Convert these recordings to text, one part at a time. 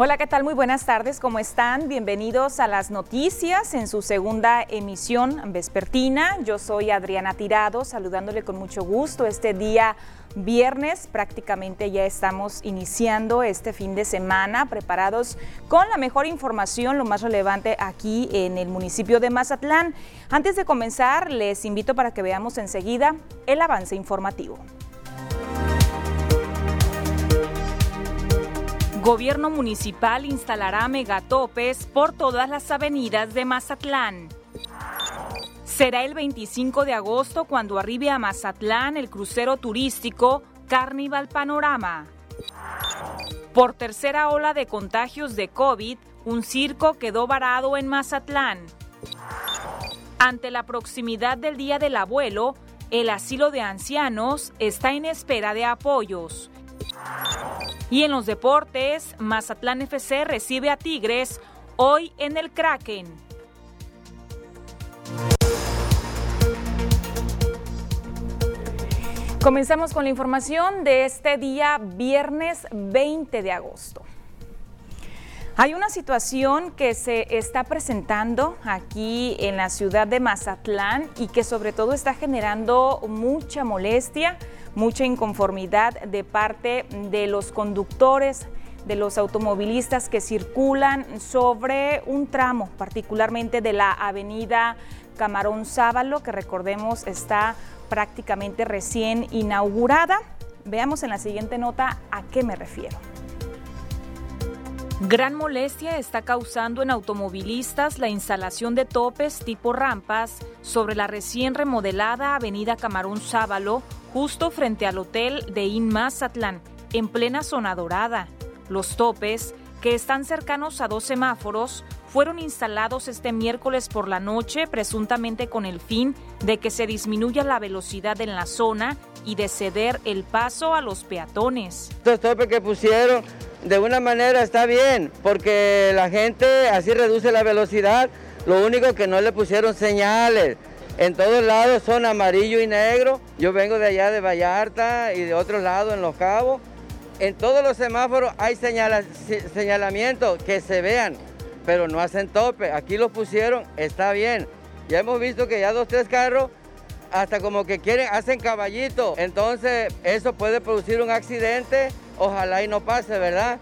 Hola, ¿qué tal? Muy buenas tardes, ¿cómo están? Bienvenidos a las noticias en su segunda emisión vespertina. Yo soy Adriana Tirado, saludándole con mucho gusto este día viernes. Prácticamente ya estamos iniciando este fin de semana, preparados con la mejor información, lo más relevante aquí en el municipio de Mazatlán. Antes de comenzar, les invito para que veamos enseguida el avance informativo. Gobierno municipal instalará megatopes por todas las avenidas de Mazatlán. Será el 25 de agosto cuando arribe a Mazatlán el crucero turístico Carnival Panorama. Por tercera ola de contagios de COVID, un circo quedó varado en Mazatlán. Ante la proximidad del Día del Abuelo, el asilo de ancianos está en espera de apoyos. Y en los deportes, Mazatlán FC recibe a Tigres hoy en el Kraken. Comenzamos con la información de este día viernes 20 de agosto. Hay una situación que se está presentando aquí en la ciudad de Mazatlán y que sobre todo está generando mucha molestia mucha inconformidad de parte de los conductores, de los automovilistas que circulan sobre un tramo, particularmente de la avenida Camarón Sábalo, que recordemos está prácticamente recién inaugurada. Veamos en la siguiente nota a qué me refiero. Gran molestia está causando en automovilistas la instalación de topes tipo rampas sobre la recién remodelada Avenida Camarón Sábalo, justo frente al hotel de In Mazatlán, en plena zona dorada. Los topes, que están cercanos a dos semáforos, fueron instalados este miércoles por la noche presuntamente con el fin de que se disminuya la velocidad en la zona y de ceder el paso a los peatones. Estos topes que pusieron de una manera está bien, porque la gente así reduce la velocidad. Lo único que no le pusieron señales. En todos lados son amarillo y negro. Yo vengo de allá de Vallarta y de otros lados en Los Cabos. En todos los semáforos hay señalamientos que se vean, pero no hacen tope. Aquí los pusieron, está bien. Ya hemos visto que ya dos, tres carros hasta como que quieren, hacen caballito. Entonces eso puede producir un accidente ojalá y no pase, ¿verdad?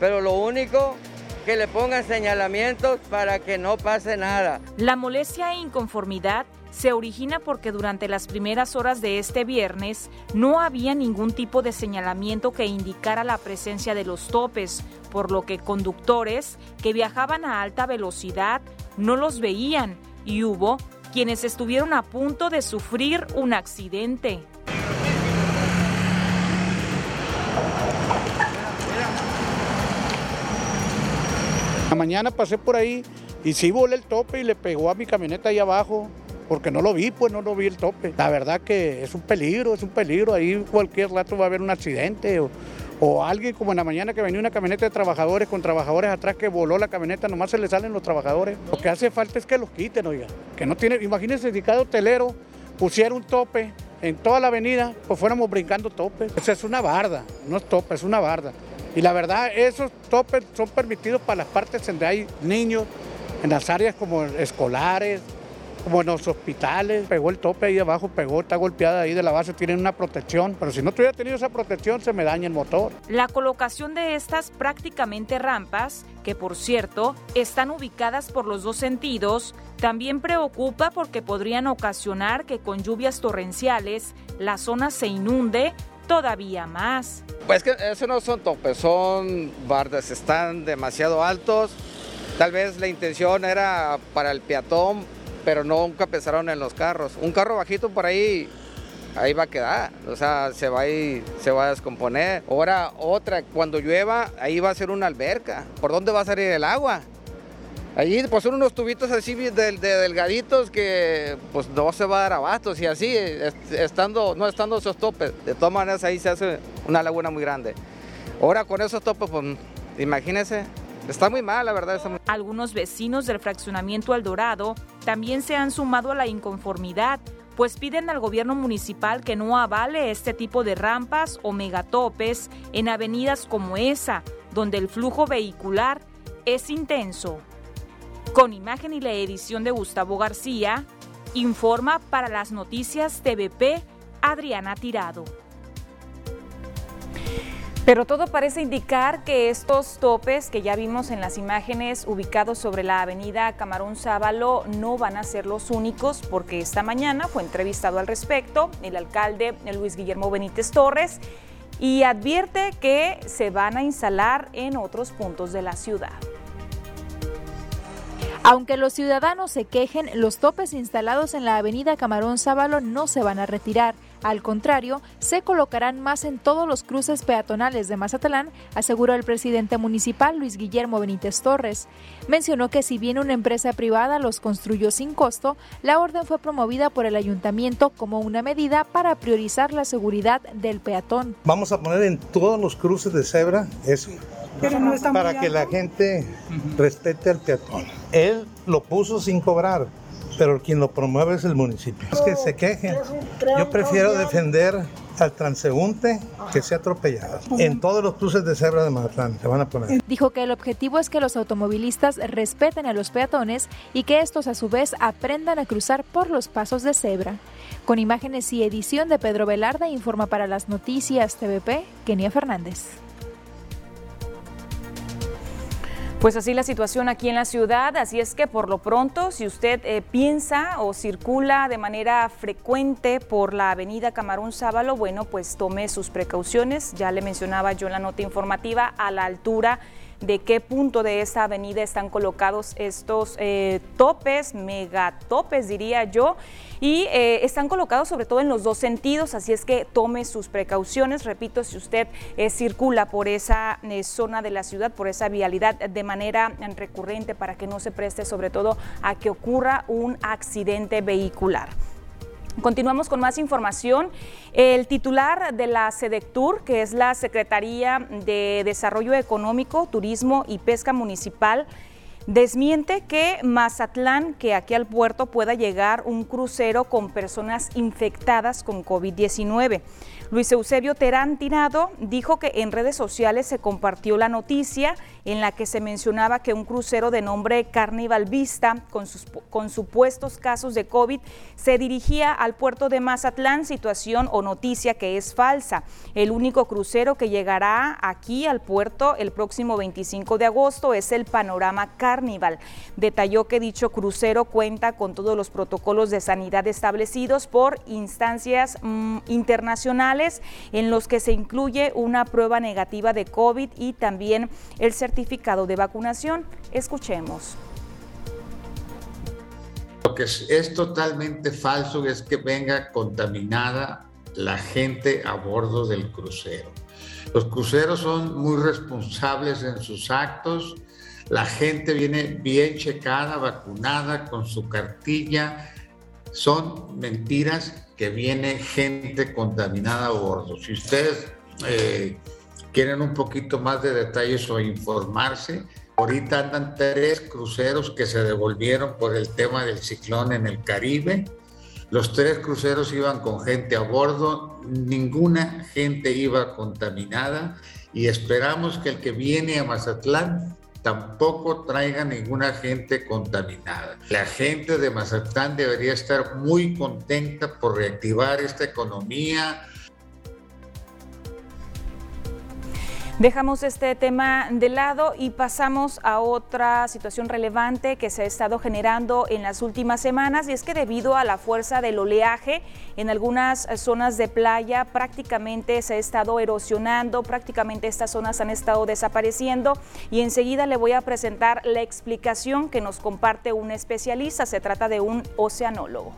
Pero lo único que le pongan señalamientos para que no pase nada. La molestia e inconformidad se origina porque durante las primeras horas de este viernes no había ningún tipo de señalamiento que indicara la presencia de los topes, por lo que conductores que viajaban a alta velocidad no los veían y hubo quienes estuvieron a punto de sufrir un accidente. La mañana pasé por ahí y sí volé el tope y le pegó a mi camioneta ahí abajo, porque no lo vi, pues no lo vi el tope. La verdad que es un peligro, es un peligro, ahí cualquier rato va a haber un accidente o, alguien como en la mañana que venía una camioneta de trabajadores con trabajadores atrás que voló la camioneta, nomás se le salen los trabajadores. Lo que hace falta es que los quiten, oiga, que no tiene, imagínense si cada hotelero pusiera un tope en toda la avenida, pues fuéramos brincando topes. Esa es una barda, no es tope, es una barda. Y la verdad, esos topes son permitidos para las partes donde hay niños, en las áreas como escolares, como en los hospitales. Pegó el tope ahí abajo, pegó, está golpeada ahí de la base, tienen una protección, pero si no tuviera tenido esa protección se me daña el motor. La colocación de estas prácticamente rampas, que por cierto están ubicadas por los dos sentidos, también preocupa porque podrían ocasionar que con lluvias torrenciales la zona se inunde todavía más. Pues que eso no son topes, son bardas, están demasiado altos. Tal vez la intención era para el peatón, pero nunca pensaron en los carros. Un carro bajito por ahí, ahí va a quedar, o sea, se va a, se va a descomponer. Ahora otra, cuando llueva, ahí va a ser una alberca. ¿Por dónde va a salir el agua? Allí pues son unos tubitos así de, delgaditos que pues no se va a dar abastos y así, estando, no estando esos topes. De todas maneras ahí se hace una laguna muy grande. Ahora con esos topes, pues imagínense, está muy mal, la verdad. Algunos vecinos del fraccionamiento El Dorado también se han sumado a la inconformidad, pues piden al gobierno municipal que no avale este tipo de rampas o megatopes en avenidas como esa, donde el flujo vehicular es intenso. Con imagen y la edición de Gustavo García, informa para las noticias TVP Adriana Tirado. Pero todo parece indicar que estos topes que ya vimos en las imágenes ubicados sobre la avenida Camarón Sábalo no van a ser los únicos porque esta mañana fue entrevistado al respecto el alcalde Luis Guillermo Benítez Torres y advierte que se van a instalar en otros puntos de la ciudad. Aunque los ciudadanos se quejen, los topes instalados en la avenida Camarón Sábalo no se van a retirar. Al contrario, se colocarán más en todos los cruces peatonales de Mazatlán, aseguró el presidente municipal Luis Guillermo Benítez Torres. Mencionó que si bien una empresa privada los construyó sin costo, la orden fue promovida por el ayuntamiento como una medida para priorizar la seguridad del peatón. Vamos a poner en todos los cruces de cebra eso. Para que la gente respete al peatón. Él lo puso sin cobrar pero quien lo promueve es el municipio. Es que se quejen. Yo prefiero defender al transeúnte que sea atropellado. En todos los cruces de cebra de Mazatlán se van a poner. Dijo que el objetivo es que los automovilistas respeten a los peatones y que estos a su vez aprendan a cruzar por los pasos de cebra. Con imágenes y edición de Pedro Velarda, informa para las noticias TVP, Kenia Fernández. Pues así la situación aquí en la ciudad, así es que por lo pronto, si usted eh, piensa o circula de manera frecuente por la avenida Camarón Sábalo, bueno, pues tome sus precauciones, ya le mencionaba yo en la nota informativa, a la altura de qué punto de esa avenida están colocados estos eh, topes, megatopes diría yo, y eh, están colocados sobre todo en los dos sentidos, así es que tome sus precauciones. Repito, si usted eh, circula por esa zona de la ciudad, por esa vialidad de manera recurrente para que no se preste sobre todo a que ocurra un accidente vehicular. Continuamos con más información. El titular de la SEDECTUR, que es la Secretaría de Desarrollo Económico, Turismo y Pesca Municipal, desmiente que Mazatlán, que aquí al puerto pueda llegar un crucero con personas infectadas con COVID-19. Luis Eusebio Terán Tirado dijo que en redes sociales se compartió la noticia en la que se mencionaba que un crucero de nombre Carnival Vista, con, sus, con supuestos casos de COVID, se dirigía al puerto de Mazatlán, situación o noticia que es falsa. El único crucero que llegará aquí al puerto el próximo 25 de agosto es el Panorama Carnival. Detalló que dicho crucero cuenta con todos los protocolos de sanidad establecidos por instancias mm, internacionales en los que se incluye una prueba negativa de COVID y también el certificado de vacunación. Escuchemos. Lo que es, totalmente falso es que venga contaminada la gente a bordo del crucero. Los cruceros son muy responsables en sus actos, la gente viene bien checada, vacunada, con su cartilla. Son mentiras que viene gente contaminada a bordo. Si ustedes eh, quieren un poquito más de detalles o informarse, ahorita andan tres cruceros que se devolvieron por el tema del ciclón en el Caribe. Los tres cruceros iban con gente a bordo, ninguna gente iba contaminada y esperamos que el que viene a Mazatlán tampoco traiga ninguna gente contaminada. La gente de Mazatlán debería estar muy contenta por reactivar esta economía, Dejamos este tema de lado y pasamos a otra situación relevante que se ha estado generando en las últimas semanas y es que debido a la fuerza del oleaje en algunas zonas de playa prácticamente se ha estado erosionando, prácticamente estas zonas han estado desapareciendo y enseguida le voy a presentar la explicación que nos comparte un especialista, se trata de un oceanólogo.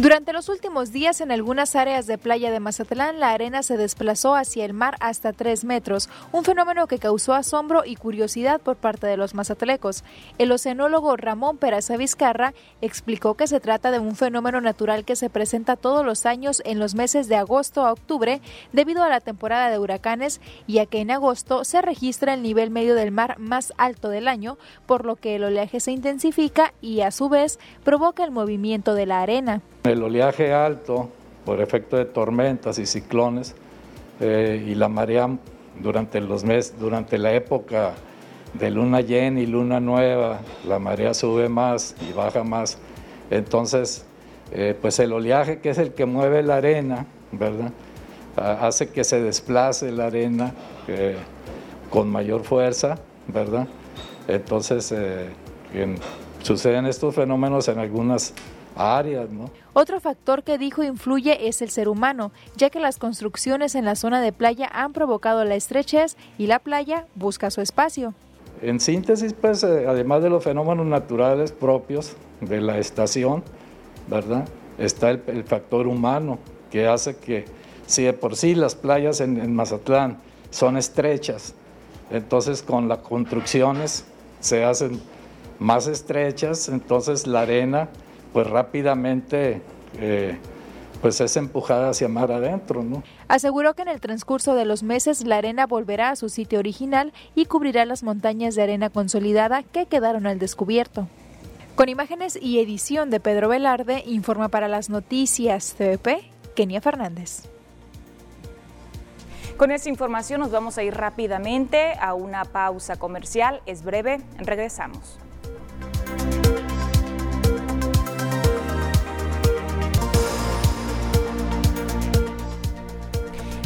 Durante los últimos días en algunas áreas de playa de Mazatlán la arena se desplazó hacia el mar hasta 3 metros, un fenómeno que causó asombro y curiosidad por parte de los mazatlecos. El oceanólogo Ramón Peraza Vizcarra explicó que se trata de un fenómeno natural que se presenta todos los años en los meses de agosto a octubre debido a la temporada de huracanes y a que en agosto se registra el nivel medio del mar más alto del año, por lo que el oleaje se intensifica y a su vez provoca el movimiento de la arena. El oleaje alto, por efecto de tormentas y ciclones, eh, y la marea durante los meses, durante la época de luna llena y luna nueva, la marea sube más y baja más. Entonces, eh, pues el oleaje que es el que mueve la arena, ¿verdad? hace que se desplace la arena eh, con mayor fuerza, ¿verdad? Entonces, suceden estos fenómenos en algunas áreas, ¿no? Otro factor que dijo influye es el ser humano, ya que las construcciones en la zona de playa han provocado la estrechez y la playa busca su espacio. En síntesis, pues, eh, además de los fenómenos naturales propios de la estación, ¿verdad? Está el, factor humano que hace que, si de por sí las playas en, en Mazatlán son estrechas, entonces con las construcciones se hacen más estrechas, entonces la arena pues rápidamente eh, pues es empujada hacia mar adentro. ¿no? Aseguró que en el transcurso de los meses la arena volverá a su sitio original y cubrirá las montañas de arena consolidada que quedaron al descubierto. Con imágenes y edición de Pedro Velarde, informa para las noticias CVP, Kenia Fernández. Con esta información nos vamos a ir rápidamente a una pausa comercial. Es breve, regresamos.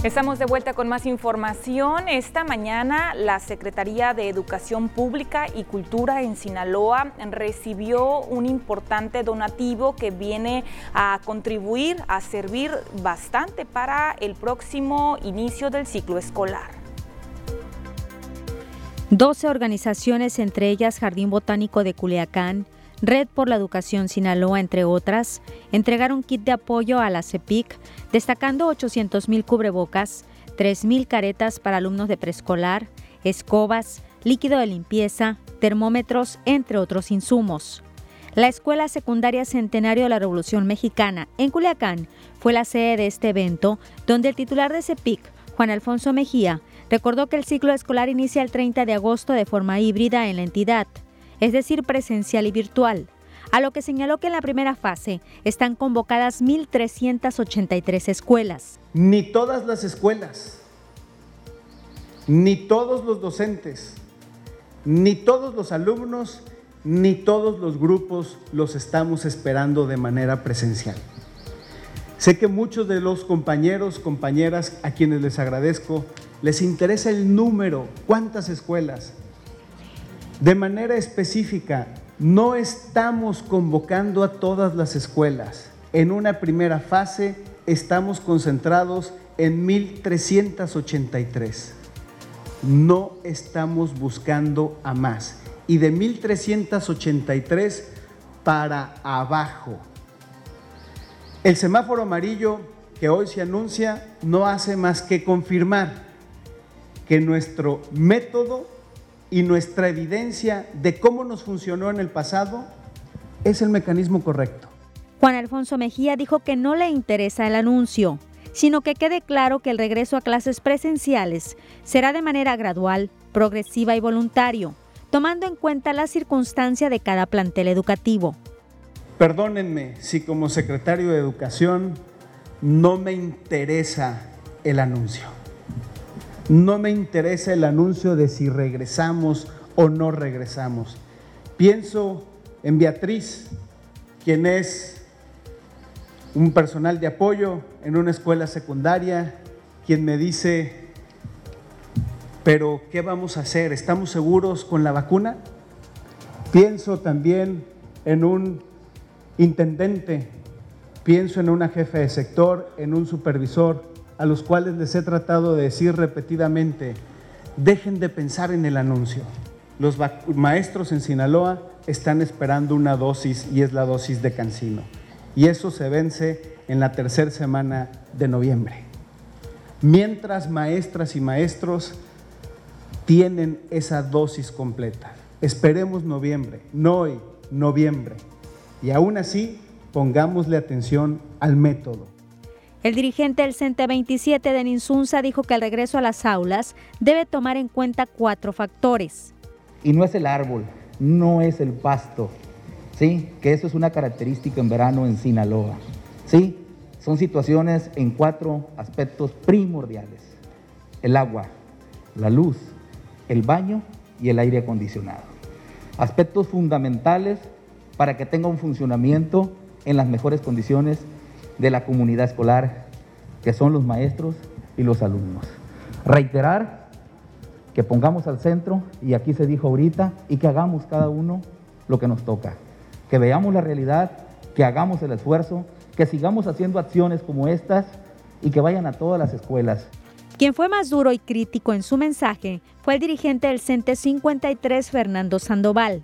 Estamos de vuelta con más información. Esta mañana la Secretaría de Educación Pública y Cultura en Sinaloa recibió un importante donativo que viene a contribuir, a servir bastante para el próximo inicio del ciclo escolar. 12 organizaciones, entre ellas Jardín Botánico de Culiacán, Red por la Educación Sinaloa, entre otras, entregaron kit de apoyo a la CEPIC, destacando 800 mil cubrebocas, 3 mil caretas para alumnos de preescolar, escobas, líquido de limpieza, termómetros, entre otros insumos. La Escuela Secundaria Centenario de la Revolución Mexicana, en Culiacán, fue la sede de este evento, donde el titular de CEPIC, Juan Alfonso Mejía, recordó que el ciclo escolar inicia el 30 de agosto de forma híbrida en la entidad es decir, presencial y virtual, a lo que señaló que en la primera fase están convocadas 1.383 escuelas. Ni todas las escuelas, ni todos los docentes, ni todos los alumnos, ni todos los grupos los estamos esperando de manera presencial. Sé que muchos de los compañeros, compañeras a quienes les agradezco, les interesa el número, cuántas escuelas, de manera específica, no estamos convocando a todas las escuelas. En una primera fase estamos concentrados en 1383. No estamos buscando a más. Y de 1383 para abajo. El semáforo amarillo que hoy se anuncia no hace más que confirmar que nuestro método y nuestra evidencia de cómo nos funcionó en el pasado es el mecanismo correcto. Juan Alfonso Mejía dijo que no le interesa el anuncio, sino que quede claro que el regreso a clases presenciales será de manera gradual, progresiva y voluntario, tomando en cuenta la circunstancia de cada plantel educativo. Perdónenme si como secretario de Educación no me interesa el anuncio. No me interesa el anuncio de si regresamos o no regresamos. Pienso en Beatriz, quien es un personal de apoyo en una escuela secundaria, quien me dice, pero ¿qué vamos a hacer? ¿Estamos seguros con la vacuna? Pienso también en un intendente, pienso en una jefe de sector, en un supervisor, a los cuales les he tratado de decir repetidamente, dejen de pensar en el anuncio. Los maestros en Sinaloa están esperando una dosis y es la dosis de Cancino. Y eso se vence en la tercera semana de noviembre. Mientras maestras y maestros tienen esa dosis completa. Esperemos noviembre, no hoy, noviembre. Y aún así, pongámosle atención al método. El dirigente del CENTE 27 de Ninsunza dijo que el regreso a las aulas debe tomar en cuenta cuatro factores. Y no es el árbol, no es el pasto, ¿sí? Que eso es una característica en verano en Sinaloa, ¿sí? Son situaciones en cuatro aspectos primordiales. El agua, la luz, el baño y el aire acondicionado. Aspectos fundamentales para que tenga un funcionamiento en las mejores condiciones de la comunidad escolar, que son los maestros y los alumnos. Reiterar que pongamos al centro, y aquí se dijo ahorita, y que hagamos cada uno lo que nos toca. Que veamos la realidad, que hagamos el esfuerzo, que sigamos haciendo acciones como estas y que vayan a todas las escuelas. Quien fue más duro y crítico en su mensaje fue el dirigente del CENTE 53, Fernando Sandoval,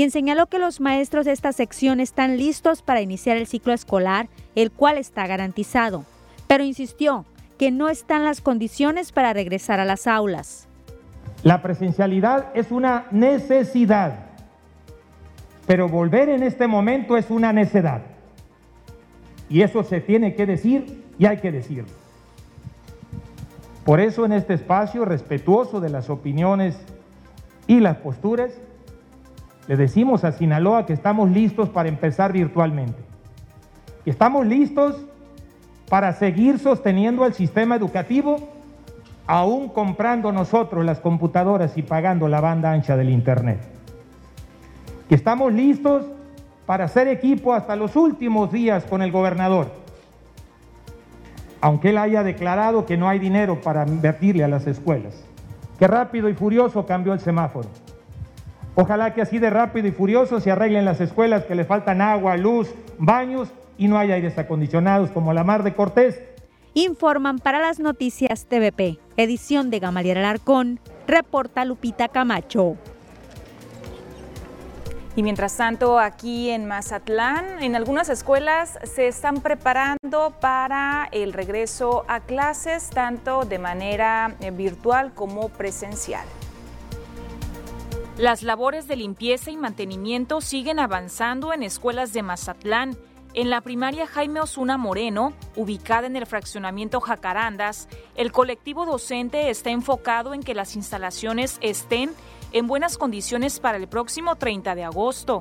quien señaló que los maestros de esta sección están listos para iniciar el ciclo escolar, el cual está garantizado, pero insistió que no están las condiciones para regresar a las aulas. La presencialidad es una necesidad, pero volver en este momento es una necedad. Y eso se tiene que decir y hay que decirlo. Por eso en este espacio, respetuoso de las opiniones y las posturas, le decimos a Sinaloa que estamos listos para empezar virtualmente. Y estamos listos para seguir sosteniendo el sistema educativo, aún comprando nosotros las computadoras y pagando la banda ancha del Internet. Que estamos listos para hacer equipo hasta los últimos días con el gobernador aunque él haya declarado que no hay dinero para invertirle a las escuelas. Qué rápido y furioso cambió el semáforo. Ojalá que así de rápido y furioso se arreglen las escuelas que le faltan agua, luz, baños y no haya aires acondicionados como la Mar de Cortés. Informan para las noticias TVP, edición de Gamaliel Alarcón, reporta Lupita Camacho. Y mientras tanto, aquí en Mazatlán, en algunas escuelas se están preparando para el regreso a clases, tanto de manera eh, virtual como presencial. Las labores de limpieza y mantenimiento siguen avanzando en escuelas de Mazatlán. En la primaria Jaime Osuna Moreno, ubicada en el fraccionamiento Jacarandas, el colectivo docente está enfocado en que las instalaciones estén en buenas condiciones para el próximo 30 de agosto.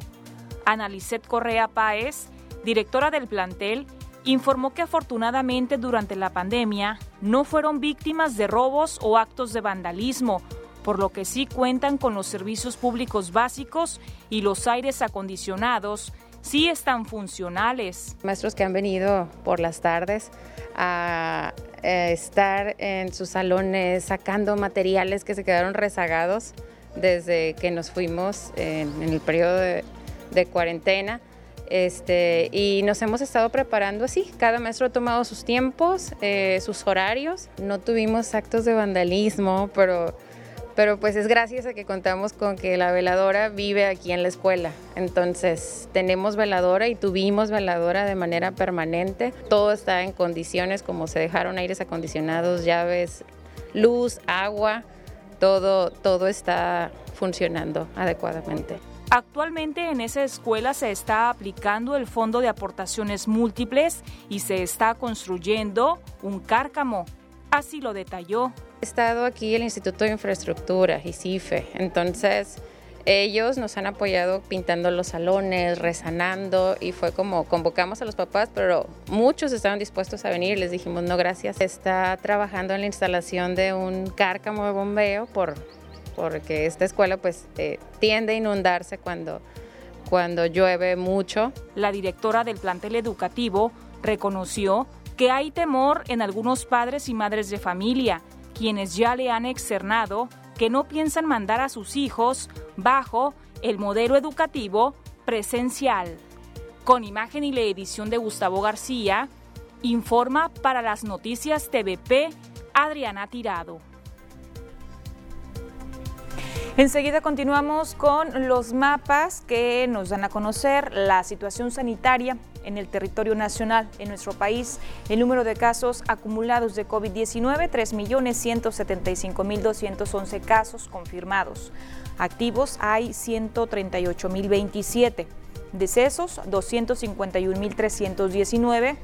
Analicet Correa Páez, directora del plantel, informó que afortunadamente durante la pandemia no fueron víctimas de robos o actos de vandalismo, por lo que sí cuentan con los servicios públicos básicos y los aires acondicionados sí están funcionales. Maestros que han venido por las tardes a eh, estar en sus salones sacando materiales que se quedaron rezagados desde que nos fuimos en, el periodo de, cuarentena. Este, y nos hemos estado preparando así. Cada maestro ha tomado sus tiempos, eh, sus horarios. No tuvimos actos de vandalismo, pero, pero pues es gracias a que contamos con que la veladora vive aquí en la escuela. Entonces tenemos veladora y tuvimos veladora de manera permanente. Todo está en condiciones como se dejaron aires acondicionados, llaves, luz, agua todo, todo está funcionando adecuadamente. Actualmente en esa escuela se está aplicando el Fondo de Aportaciones Múltiples y se está construyendo un cárcamo. Así lo detalló. Estado aquí el Instituto de Infraestructura, ICIFE, entonces ellos nos han apoyado pintando los salones, rezanando y fue como convocamos a los papás, pero muchos estaban dispuestos a venir les dijimos no gracias. Está trabajando en la instalación de un cárcamo de bombeo por, porque esta escuela pues eh, tiende a inundarse cuando, cuando llueve mucho. La directora del plantel educativo reconoció que hay temor en algunos padres y madres de familia, quienes ya le han externado que no piensan mandar a sus hijos bajo el modelo educativo presencial. Con imagen y la edición de Gustavo García, informa para las noticias TVP Adriana Tirado. Enseguida continuamos con los mapas que nos dan a conocer la situación sanitaria en el territorio nacional en nuestro país. El número de casos acumulados de COVID-19, 3.175.211 casos confirmados. Activos hay 138.027. Decesos, 251.319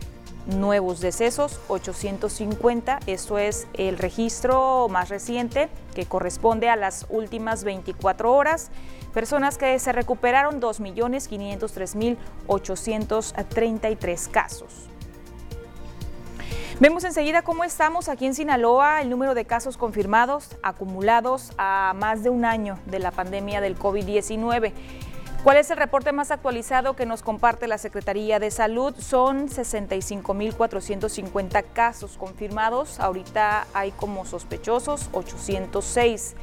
nuevos decesos, 850. Esto es el registro más reciente que corresponde a las últimas 24 horas. Personas que se recuperaron, 2.503.833 casos. Vemos enseguida cómo estamos aquí en Sinaloa, el número de casos confirmados acumulados a más de un año de la pandemia del COVID-19. ¿Cuál es el reporte más actualizado que nos comparte la Secretaría de Salud? Son 65.450 casos confirmados. Ahorita hay como sospechosos 806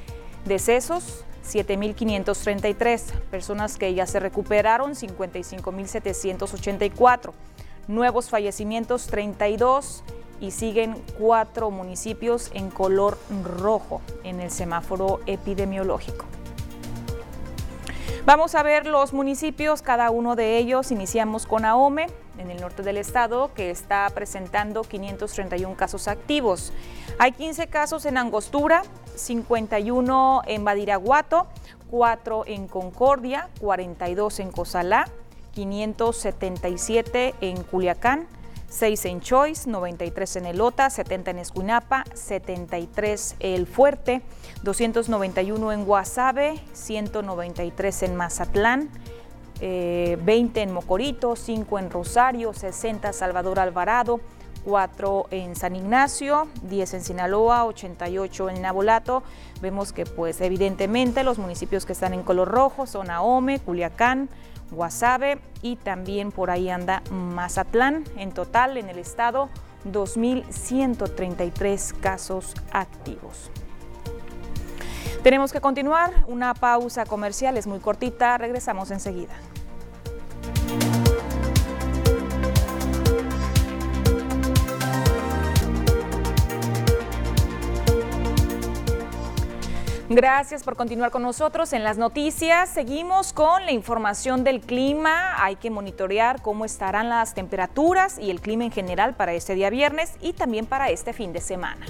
decesos. 7.533 personas que ya se recuperaron, 55.784. Nuevos fallecimientos, 32 y siguen cuatro municipios en color rojo en el semáforo epidemiológico. Vamos a ver los municipios, cada uno de ellos. Iniciamos con Ahome, en el norte del estado, que está presentando 531 casos activos. Hay 15 casos en Angostura, 51 en Badiraguato, 4 en Concordia, 42 en Cozalá, 577 en Culiacán, 6 en Choice, 93 en Elota, 70 en Escuinapa, 73 El Fuerte, 291 en Guasave, 193 en Mazatlán, 20 eh, en Mocorito, 5 en Rosario, 60 Salvador Alvarado, 4 en San Ignacio, 10 en Sinaloa, 88 en Nabolato. Vemos que pues evidentemente los municipios que están en color rojo son Ahome, Culiacán, Guasave y también por ahí anda Mazatlán. En total en el estado 2.133 casos activos. Tenemos que continuar, una pausa comercial es muy cortita, regresamos enseguida. Gracias por continuar con nosotros en las noticias. Seguimos con la información del clima. Hay que monitorear cómo estarán las temperaturas y el clima en general para este día viernes y también para este fin de semana.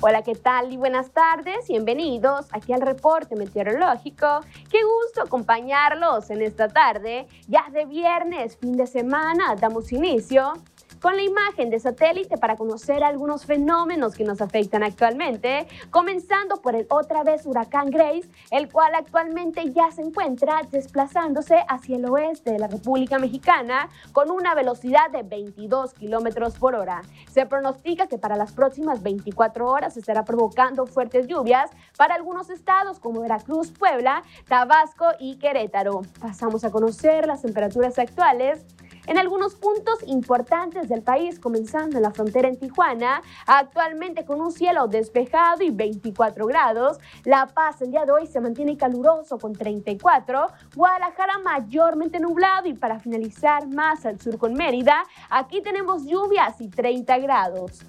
Hola, ¿qué tal? Y buenas tardes. Bienvenidos aquí al reporte meteorológico. Qué gusto acompañarlos en esta tarde, ya de viernes, fin de semana. Damos inicio con la imagen de satélite para conocer algunos fenómenos que nos afectan actualmente, comenzando por el otra vez huracán Grace, el cual actualmente ya se encuentra desplazándose hacia el oeste de la República Mexicana con una velocidad de 22 kilómetros por hora. Se pronostica que para las próximas 24 horas estará provocando fuertes lluvias para algunos estados como Veracruz, Puebla, Tabasco y Querétaro. Pasamos a conocer las temperaturas actuales en algunos puntos importantes del país, comenzando en la frontera en Tijuana, actualmente con un cielo despejado y 24 grados. La Paz el día de hoy se mantiene caluroso con 34. Guadalajara mayormente nublado y para finalizar más al sur con Mérida, aquí tenemos lluvias y 30 grados.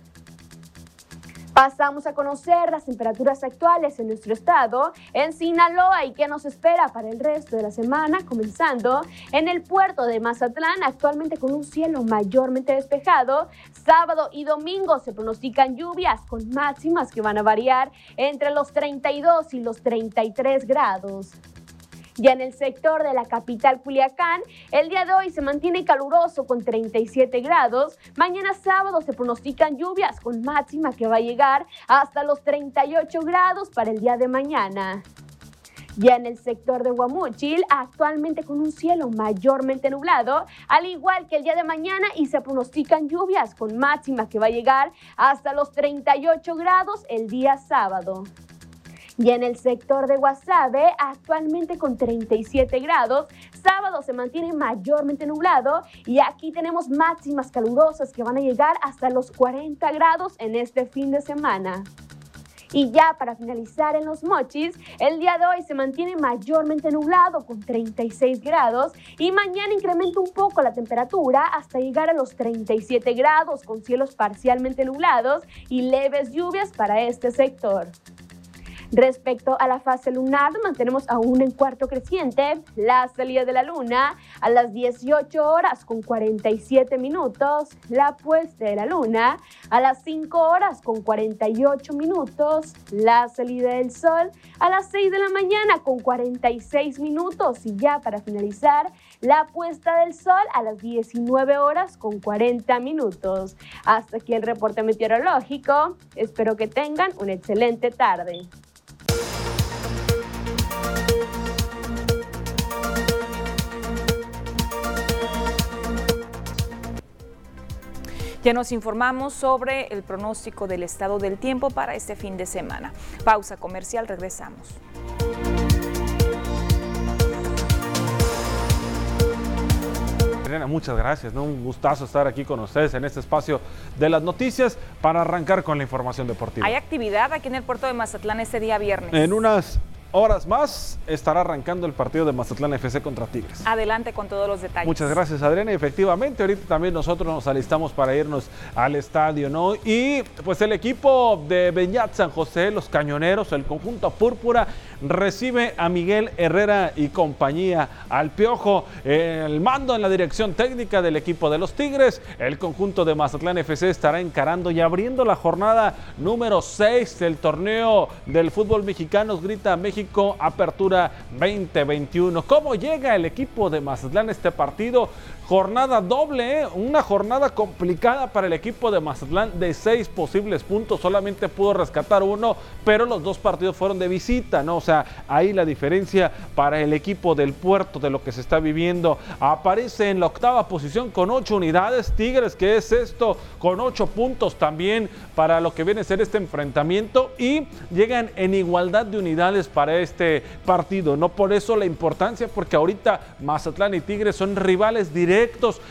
Pasamos a conocer las temperaturas actuales en nuestro estado, en Sinaloa y qué nos espera para el resto de la semana, comenzando en el puerto de Mazatlán, actualmente con un cielo mayormente despejado. Sábado y domingo se pronostican lluvias con máximas que van a variar entre los 32 y los 33 grados. Ya en el sector de la capital Culiacán, el día de hoy se mantiene caluroso con 37 grados. Mañana sábado se pronostican lluvias con máxima que va a llegar hasta los 38 grados para el día de mañana. Ya en el sector de Guamúchil, actualmente con un cielo mayormente nublado, al igual que el día de mañana, y se pronostican lluvias con máxima que va a llegar hasta los 38 grados el día sábado. Y en el sector de Guasave, actualmente con 37 grados, sábado se mantiene mayormente nublado y aquí tenemos máximas calurosas que van a llegar hasta los 40 grados en este fin de semana. Y ya para finalizar en los mochis, el día de hoy se mantiene mayormente nublado con 36 grados y mañana incrementa un poco la temperatura hasta llegar a los 37 grados con cielos parcialmente nublados y leves lluvias para este sector. Respecto a la fase lunar, mantenemos aún en cuarto creciente la salida de la luna a las 18 horas con 47 minutos, la puesta de la luna a las 5 horas con 48 minutos, la salida del sol a las 6 de la mañana con 46 minutos y ya para finalizar, la puesta del sol a las 19 horas con 40 minutos. Hasta aquí el reporte meteorológico. Espero que tengan una excelente tarde. Ya nos informamos sobre el pronóstico del estado del tiempo para este fin de semana. Pausa comercial, regresamos. muchas gracias, ¿no? un gustazo estar aquí con ustedes en este espacio de las noticias para arrancar con la información deportiva. Hay actividad aquí en el puerto de Mazatlán este día viernes. En unas horas más estará arrancando el partido de Mazatlán FC contra Tigres. Adelante con todos los detalles. Muchas gracias, Adriana. Efectivamente, ahorita también nosotros nos alistamos para irnos al estadio, ¿no? Y pues el equipo de Beñat San José, los cañoneros, el conjunto púrpura, recibe a Miguel Herrera y compañía al Piojo, el mando en la dirección técnica del equipo de los Tigres. El conjunto de Mazatlán FC estará encarando y abriendo la jornada número 6 del torneo del fútbol mexicano. Grita México Apertura 2021. ¿Cómo llega el equipo de Mazatlán este partido? Jornada doble, ¿eh? una jornada complicada para el equipo de Mazatlán de seis posibles puntos. Solamente pudo rescatar uno, pero los dos partidos fueron de visita, ¿no? O sea, ahí la diferencia para el equipo del puerto de lo que se está viviendo. Aparece en la octava posición con ocho unidades. Tigres, que es esto, con ocho puntos también para lo que viene a ser este enfrentamiento. Y llegan en igualdad de unidades para este partido. No por eso la importancia, porque ahorita Mazatlán y Tigres son rivales directos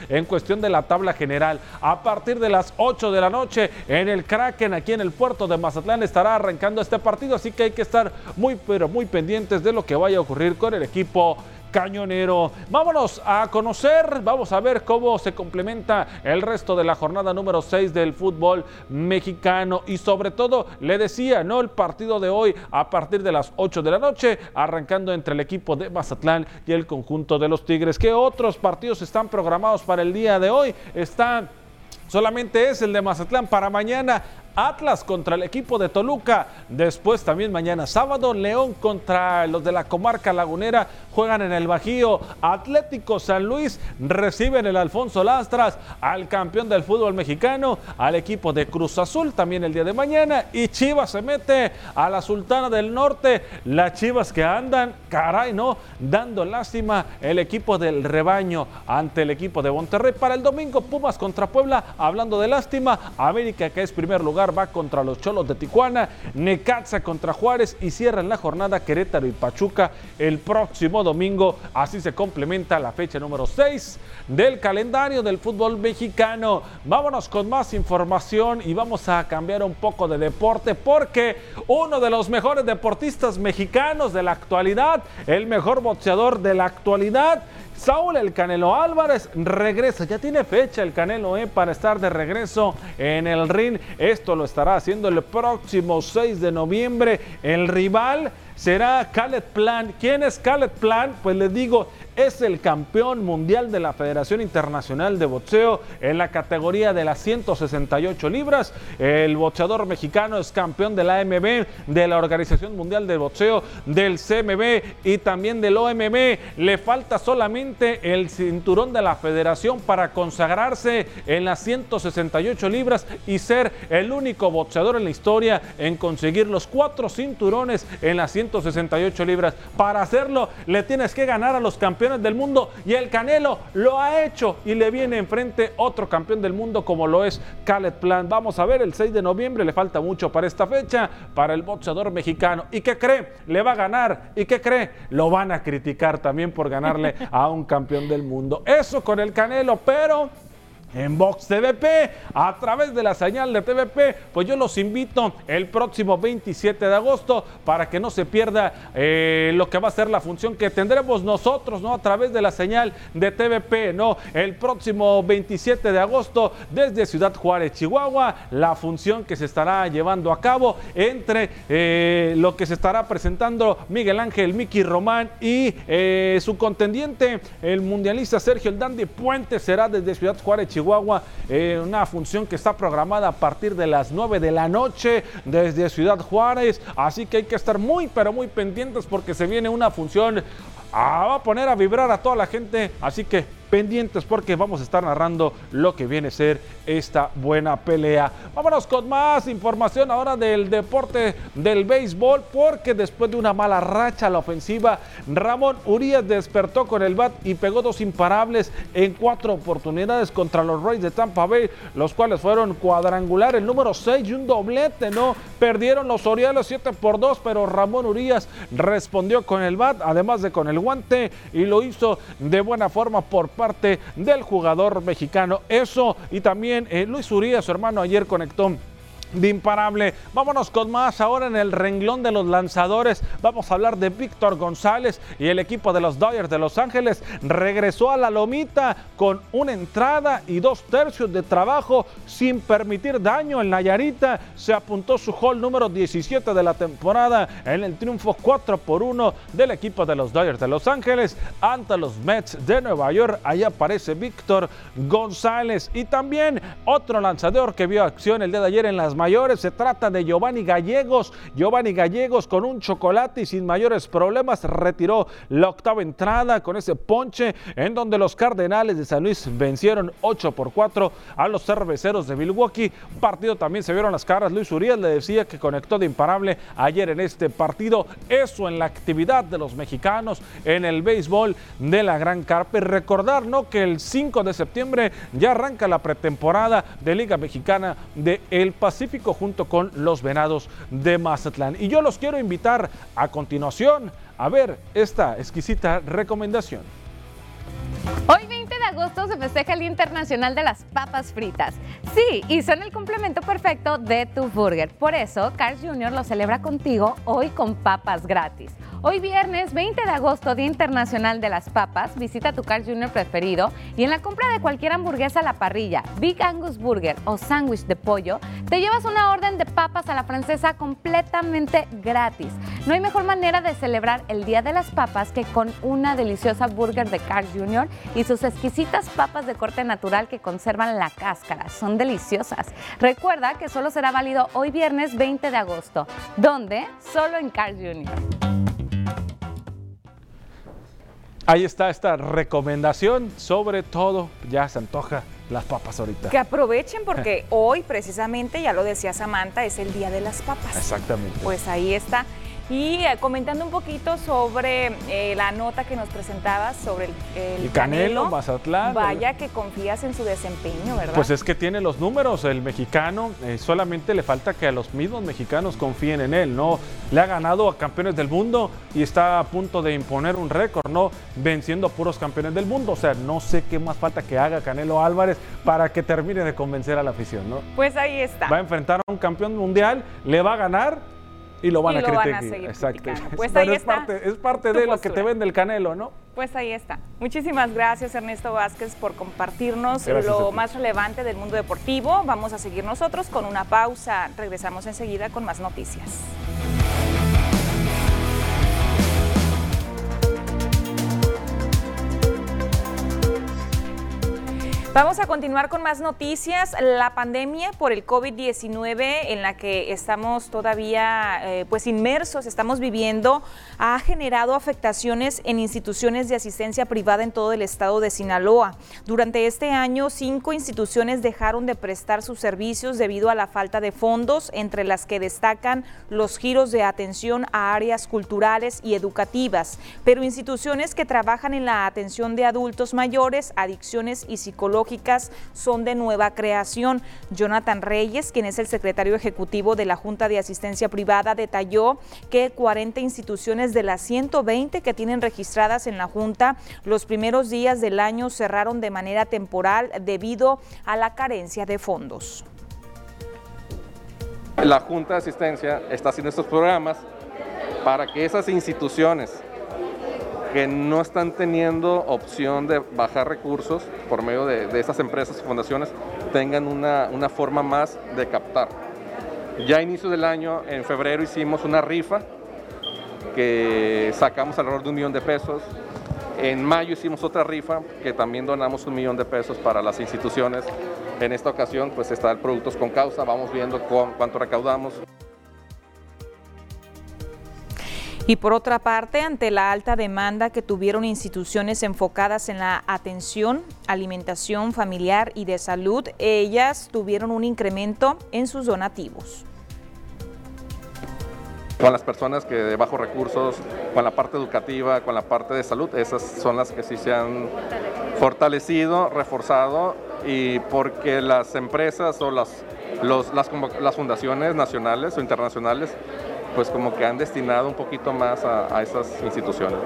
en cuestión de la tabla general. A partir de las 8 de la noche en el Kraken, aquí en el puerto de Mazatlán, estará arrancando este partido, así que hay que estar muy, pero muy pendientes de lo que vaya a ocurrir con el equipo cañonero. Vámonos a conocer, vamos a ver cómo se complementa el resto de la jornada número 6 del fútbol mexicano y sobre todo, le decía, ¿no? El partido de hoy a partir de las 8 de la noche, arrancando entre el equipo de Mazatlán y el conjunto de los Tigres. ¿Qué otros partidos están programados para el día de hoy? Están Solamente es el de Mazatlán para mañana. Atlas contra el equipo de Toluca. Después también mañana sábado, León contra los de la comarca lagunera juegan en el Bajío. Atlético San Luis reciben el Alfonso Lastras al campeón del fútbol mexicano, al equipo de Cruz Azul también el día de mañana. Y Chivas se mete a la Sultana del Norte. Las Chivas que andan, caray, no, dando lástima el equipo del rebaño ante el equipo de Monterrey. Para el domingo, Pumas contra Puebla, hablando de lástima, América que es primer lugar va contra los Cholos de Tijuana, Necaxa contra Juárez y cierran la jornada Querétaro y Pachuca el próximo domingo. Así se complementa la fecha número 6 del calendario del fútbol mexicano. Vámonos con más información y vamos a cambiar un poco de deporte porque uno de los mejores deportistas mexicanos de la actualidad, el mejor boxeador de la actualidad, Saúl El Canelo Álvarez regresa, ya tiene fecha el Canelo eh, para estar de regreso en el ring. Esto lo estará haciendo el próximo 6 de noviembre. El rival será Khaled Plan. ¿Quién es Khaled Plan? Pues les digo, es el campeón mundial de la Federación Internacional de Boxeo en la categoría de las 168 libras. El boxeador mexicano es campeón de la AMB, de la Organización Mundial de Boxeo, del CMB y también del OMB. Le falta solamente el cinturón de la federación para consagrarse en las 168 libras y ser el único boxeador en la historia en conseguir los cuatro cinturones en las 168 libras. Para hacerlo, le tienes que ganar a los campeones del mundo y el Canelo lo ha hecho y le viene enfrente otro campeón del mundo como lo es Khaled Plant. Vamos a ver el 6 de noviembre, le falta mucho para esta fecha, para el boxeador mexicano. ¿Y qué cree? Le va a ganar. ¿Y qué cree? Lo van a criticar también por ganarle a un campeón del mundo. Eso con el Canelo, pero en Vox TVP a través de la señal de TVP. Pues yo los invito el próximo 27 de agosto para que no se pierda eh, lo que va a ser la función que tendremos nosotros, ¿no? A través de la señal de TVP, ¿no? El próximo 27 de agosto desde Ciudad Juárez, Chihuahua, la función que se estará llevando a cabo entre eh, lo que se estará presentando Miguel Ángel Miki Román y eh, su contendiente, el mundialista Sergio El Dandy Puente, será desde Ciudad Juárez, Chihuahua Chihuahua, eh, una función que está programada a partir de las 9 de la noche desde Ciudad Juárez, así que hay que estar muy pero muy pendientes porque se viene una función, ah, va a poner a vibrar a toda la gente, así que pendientes porque vamos a estar narrando lo que viene a ser esta buena pelea. Vámonos con más información ahora del deporte del béisbol porque después de una mala racha la ofensiva, Ramón Urias despertó con el bat y pegó dos imparables en cuatro oportunidades contra los Rays de Tampa Bay, los cuales fueron cuadrangular el número 6 y un doblete, ¿no? Perdieron los Orioles 7 por 2, pero Ramón Urias respondió con el bat, además de con el guante, y lo hizo de buena forma por parte del jugador mexicano. Eso y también eh, Luis Urias, su hermano, ayer conectó de imparable. Vámonos con más ahora en el renglón de los lanzadores. Vamos a hablar de Víctor González y el equipo de los Dodgers de Los Ángeles regresó a la lomita con una entrada y dos tercios de trabajo sin permitir daño en Nayarita. Se apuntó su hall número 17 de la temporada en el triunfo 4 por 1 del equipo de los Dodgers de Los Ángeles ante los Mets de Nueva York. Ahí aparece Víctor González y también otro lanzador que vio acción el día de ayer en las mayores. Se trata de Giovanni Gallegos. Giovanni Gallegos con un chocolate y sin mayores problemas retiró la octava entrada con ese ponche en donde los Cardenales de San Luis vencieron 8 por 4 a los cerveceros de Milwaukee. Partido también se vieron las caras. Luis Uriel le decía que conectó de imparable ayer en este partido. Eso en la actividad de los mexicanos en el béisbol de la Gran Carpa. Recordar ¿no? que el 5 de septiembre ya arranca la pretemporada de Liga Mexicana de El Pacífico junto con los Venados de Mazatlán. Y yo los quiero invitar a continuación a ver esta exquisita recomendación. Hoy 20 de agosto se festeja el Día Internacional de las Papas Fritas. Sí, y son el complemento perfecto de tu burger. Por eso, Carl Jr. lo celebra contigo hoy con papas gratis. Hoy viernes 20 de agosto, Día Internacional de las Papas, visita tu Carl Jr. preferido y en la compra de cualquier hamburguesa a la parrilla, Big Angus Burger o sándwich de pollo, te llevas una orden de papas a la francesa completamente gratis. No hay mejor manera de celebrar el Día de las Papas que con una deliciosa burger de Carl Jr. y sus exquisitas papas de corte natural que conservan la cáscara. Son deliciosas. Recuerda que solo será válido hoy viernes 20 de agosto. ¿Dónde? Solo en Carl Jr. Ahí está esta recomendación, sobre todo ya se antoja las papas ahorita. Que aprovechen porque hoy precisamente, ya lo decía Samantha, es el Día de las Papas. Exactamente. Pues ahí está. Y eh, comentando un poquito sobre eh, la nota que nos presentabas sobre el, el, Canelo, Mazatlán. Vaya que confías en su desempeño, ¿verdad? Pues es que tiene los números, el mexicano, eh, solamente le falta que a los mismos mexicanos confíen en él, ¿no? Le ha ganado a campeones del mundo y está a punto de imponer un récord, ¿no? Venciendo a puros campeones del mundo. O sea, no sé qué más falta que haga Canelo Álvarez para que termine de convencer a la afición, ¿no? Pues ahí está. Va a enfrentar a un campeón mundial, le va a ganar y lo van a criticar. Exacto. Pues ahí es Parte, es parte de lo que te vende el canelo, ¿no? Pues ahí está. Muchísimas gracias, Ernesto Vázquez, por compartirnos lo más relevante del mundo deportivo. Vamos a seguir nosotros con una pausa. Regresamos enseguida con más noticias. Vamos a continuar con más noticias. La pandemia por el COVID-19 en la que estamos todavía eh, pues inmersos, estamos viviendo, ha generado afectaciones en instituciones de asistencia privada en todo el estado de Sinaloa. Durante este año, cinco instituciones dejaron de prestar sus servicios debido a la falta de fondos, entre las que destacan los giros de atención a áreas culturales y educativas, pero instituciones que trabajan en la atención de adultos mayores, adicciones y son de nueva creación. Jonathan Reyes, quien es el secretario ejecutivo de la Junta de Asistencia Privada, detalló que 40 instituciones de las 120 que tienen registradas en la Junta los primeros días del año cerraron de manera temporal debido a la carencia de fondos. La Junta de Asistencia está haciendo estos programas para que esas instituciones que no están teniendo opción de bajar recursos por medio de, de esas empresas y fundaciones tengan una, una, forma más de captar. Ya a inicio del año, en febrero, hicimos una rifa que sacamos alrededor de un millón de pesos. En mayo hicimos otra rifa que también donamos un millón de pesos para las instituciones. En esta ocasión, pues está el Productos con Causa. Vamos viendo cuánto recaudamos. Y por otra parte, ante la alta demanda que tuvieron instituciones enfocadas en la atención, alimentación familiar y de salud, ellas tuvieron un incremento en sus donativos. Con las personas que de bajos recursos, con la parte educativa, con la parte de salud, esas son las que sí se han fortalecido, reforzado y porque las empresas o las, las, las fundaciones nacionales o internacionales pues como que han destinado un poquito más a, esas instituciones.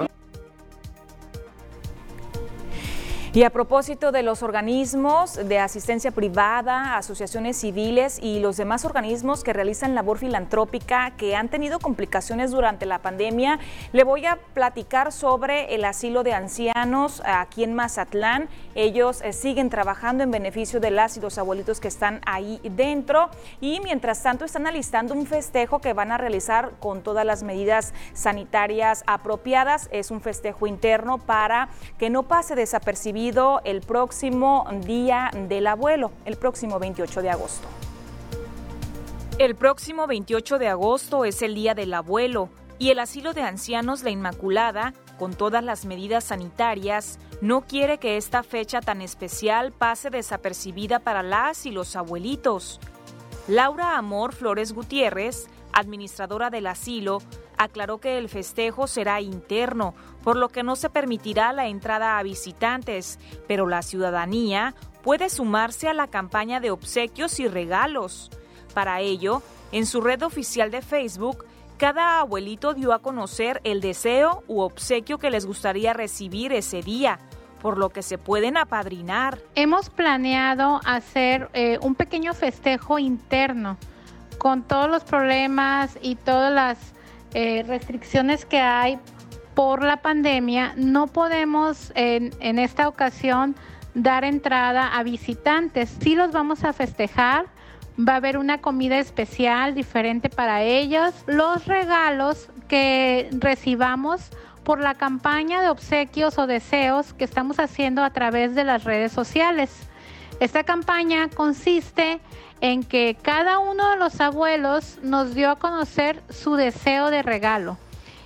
Y a propósito de los organismos de asistencia privada, asociaciones civiles y los demás organismos que realizan labor filantrópica que han tenido complicaciones durante la pandemia, le voy a platicar sobre el asilo de ancianos aquí en Mazatlán. Ellos eh, siguen trabajando en beneficio de las y los abuelitos que están ahí dentro y mientras tanto están alistando un festejo que van a realizar con todas las medidas sanitarias apropiadas. Es un festejo interno para que no pase desapercibido el próximo Día del Abuelo, el próximo 28 de agosto. El próximo 28 de agosto es el Día del Abuelo y el Asilo de Ancianos La Inmaculada, con todas las medidas sanitarias, no quiere que esta fecha tan especial pase desapercibida para las y los abuelitos. Laura Amor Flores Gutiérrez, administradora del asilo, aclaró que el festejo será interno, por lo que no se permitirá la entrada a visitantes, pero la ciudadanía puede sumarse a la campaña de obsequios y regalos. Para ello, en su red oficial de Facebook, cada abuelito dio a conocer el deseo u obsequio que les gustaría recibir ese día por lo que se pueden apadrinar. Hemos planeado hacer eh, un pequeño festejo interno con todos los problemas y todas las eh, restricciones que hay por la pandemia, no podemos en, esta ocasión dar entrada a visitantes. Sí los vamos a festejar, va a haber una comida especial diferente para ellos. Los regalos que recibamos por la campaña de obsequios o deseos que estamos haciendo a través de las redes sociales. Esta campaña consiste en que cada uno de los abuelos nos dio a conocer su deseo de regalo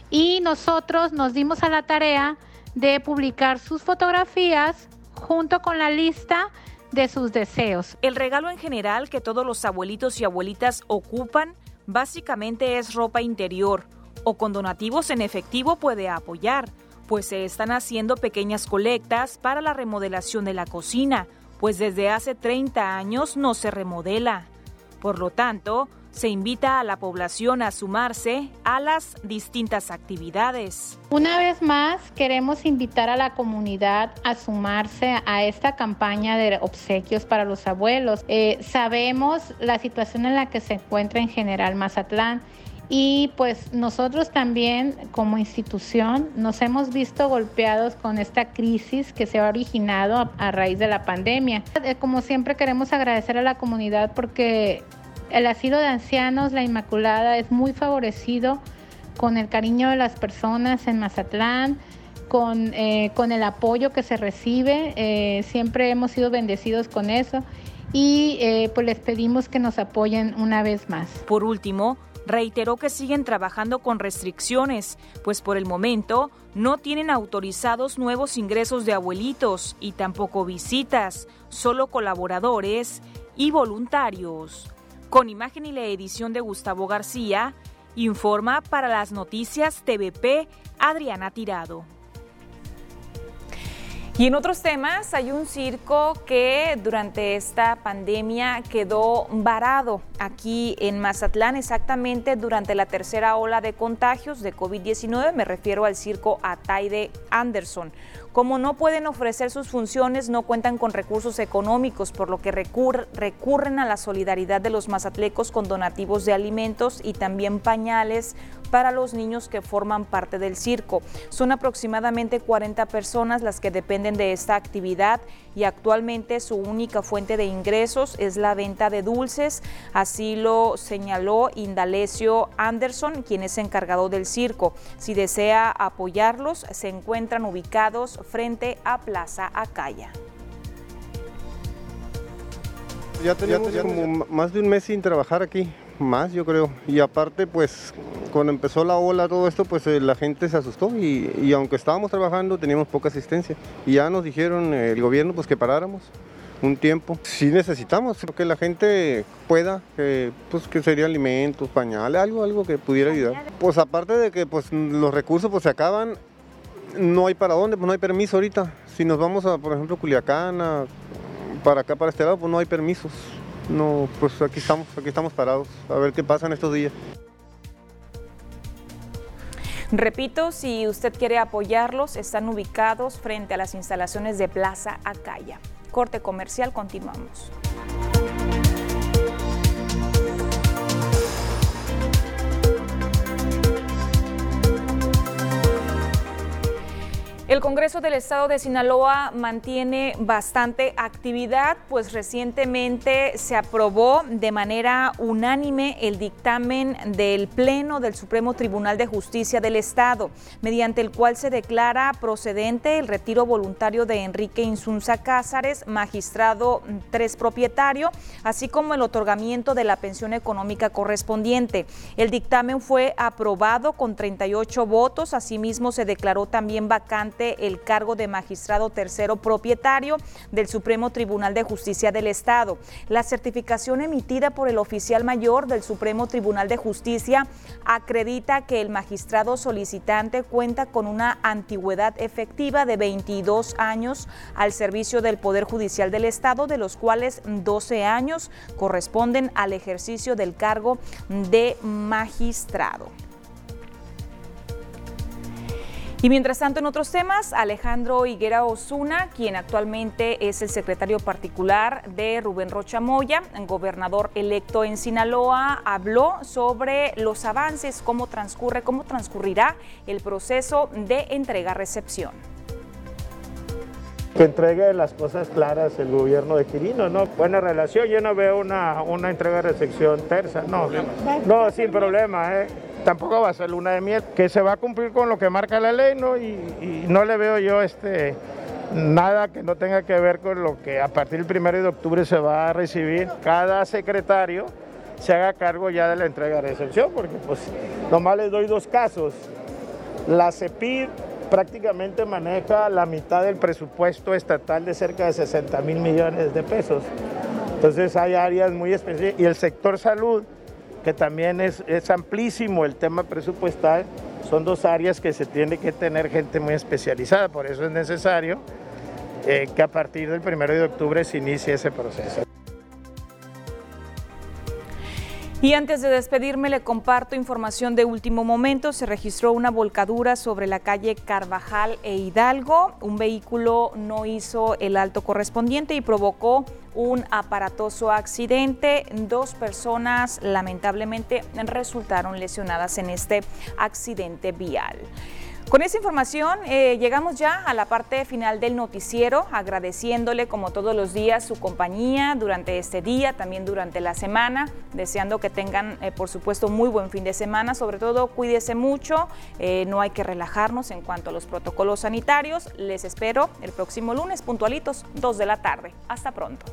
y nosotros nos dimos a la tarea de publicar sus fotografías junto con la lista de sus deseos. El regalo en general que todos los abuelitos y abuelitas ocupan básicamente es ropa interior o con donativos en efectivo puede apoyar, pues se están haciendo pequeñas colectas para la remodelación de la cocina pues desde hace 30 años no se remodela. Por lo tanto, se invita a la población a sumarse a las distintas actividades. Una vez más, queremos invitar a la comunidad a sumarse a esta campaña de obsequios para los abuelos. Eh, sabemos la situación en la que se encuentra en general Mazatlán y pues nosotros también como institución nos hemos visto golpeados con esta crisis que se ha originado a, raíz de la pandemia. Eh, como siempre queremos agradecer a la comunidad porque el asilo de ancianos, la Inmaculada, es muy favorecido con el cariño de las personas en Mazatlán, con, eh, con el apoyo que se recibe. Eh, siempre hemos sido bendecidos con eso y pues les pedimos que nos apoyen una vez más. Por último, reiteró que siguen trabajando con restricciones, pues por el momento no tienen autorizados nuevos ingresos de abuelitos y tampoco visitas, solo colaboradores y voluntarios. Con imagen y la edición de Gustavo García, informa para las noticias TVP Adriana Tirado. Y en otros temas, hay un circo que durante esta pandemia quedó varado aquí en Mazatlán, exactamente durante la tercera ola de contagios de COVID-19. Me refiero al circo Ataide Anderson. Como no pueden ofrecer sus funciones, no cuentan con recursos económicos, por lo que recurren a la solidaridad de los mazatlecos con donativos de alimentos y también pañales para los niños que forman parte del circo. Son aproximadamente 40 personas las que dependen de esta actividad y actualmente su única fuente de ingresos es la venta de dulces. Así lo señaló Indalecio Anderson, quien es encargado del circo. Si desea apoyarlos, se encuentran ubicados frente a Plaza Acaya. Ya tenemos como más de un mes sin trabajar aquí más yo creo. Y aparte, pues cuando empezó la ola, todo esto, pues eh, la gente se asustó y, aunque estábamos trabajando teníamos poca asistencia. Y ya nos dijeron eh, el gobierno pues que paráramos un tiempo. Sí necesitamos que la gente pueda, pues que sería alimentos, pañales, algo, algo que pudiera ayudar. Pues aparte de que pues los recursos pues se acaban, no hay para dónde, pues no hay permiso ahorita. Si nos vamos a, por ejemplo, Culiacán, para acá, para este lado, pues no hay permisos. No, pues aquí estamos, aquí estamos parados, a ver qué pasa en estos días. Repito, si usted quiere apoyarlos, están ubicados frente a las instalaciones de Plaza Acaya. Corte comercial, continuamos. El Congreso del Estado de Sinaloa mantiene bastante actividad, pues recientemente se aprobó de manera unánime el dictamen del Pleno del Supremo Tribunal de Justicia del Estado, mediante el cual se declara procedente el retiro voluntario de Enrique Insunza Cázares, magistrado tres propietario, así como el otorgamiento de la pensión económica correspondiente. El dictamen fue aprobado con 38 votos, asimismo se declaró también vacante el cargo de magistrado tercero propietario del Supremo Tribunal de Justicia del Estado. La certificación emitida por el oficial mayor del Supremo Tribunal de Justicia acredita que el magistrado solicitante cuenta con una antigüedad efectiva de 22 años al servicio del Poder Judicial del Estado, de los cuales 12 años corresponden al ejercicio del cargo de magistrado. Y mientras tanto, en otros temas, Alejandro Higuera Osuna, quien actualmente es el secretario particular de Rubén Rocha Moya, gobernador electo en Sinaloa, habló sobre los avances, cómo transcurre, cómo transcurrirá el proceso de entrega-recepción que entregue las cosas claras el gobierno de Quirino, ¿no? Buena relación, yo no veo una, una entrega-recepción tersa, no, no, sin problema, ¿eh? Tampoco va a ser luna de miel, que se va a cumplir con lo que marca la ley, ¿no? Y, no le veo yo este nada que no tenga que ver con lo que a partir del primero de octubre se va a recibir. Cada secretario se haga cargo ya de la entrega de recepción, porque pues nomás les doy dos casos. La CEPID prácticamente maneja la mitad del presupuesto estatal de cerca de 60 mil millones de pesos. Entonces hay áreas muy específicas y el sector salud que también es, amplísimo el tema presupuestal, son dos áreas que se tiene que tener gente muy especializada, por eso es necesario eh, que a partir del 1 de octubre se inicie ese proceso. Y antes de despedirme, le comparto información de último momento. Se registró una volcadura sobre la calle Carvajal e Hidalgo. Un vehículo no hizo el alto correspondiente y provocó un aparatoso accidente. Dos personas lamentablemente resultaron lesionadas en este accidente vial. Con esa información eh, llegamos ya a la parte final del noticiero, agradeciéndole como todos los días su compañía durante este día, también durante la semana, deseando que tengan eh, por supuesto muy buen fin de semana, sobre todo cuídese mucho, eh, no hay que relajarnos en cuanto a los protocolos sanitarios, les espero el próximo lunes puntualitos, 2 de la tarde. Hasta pronto.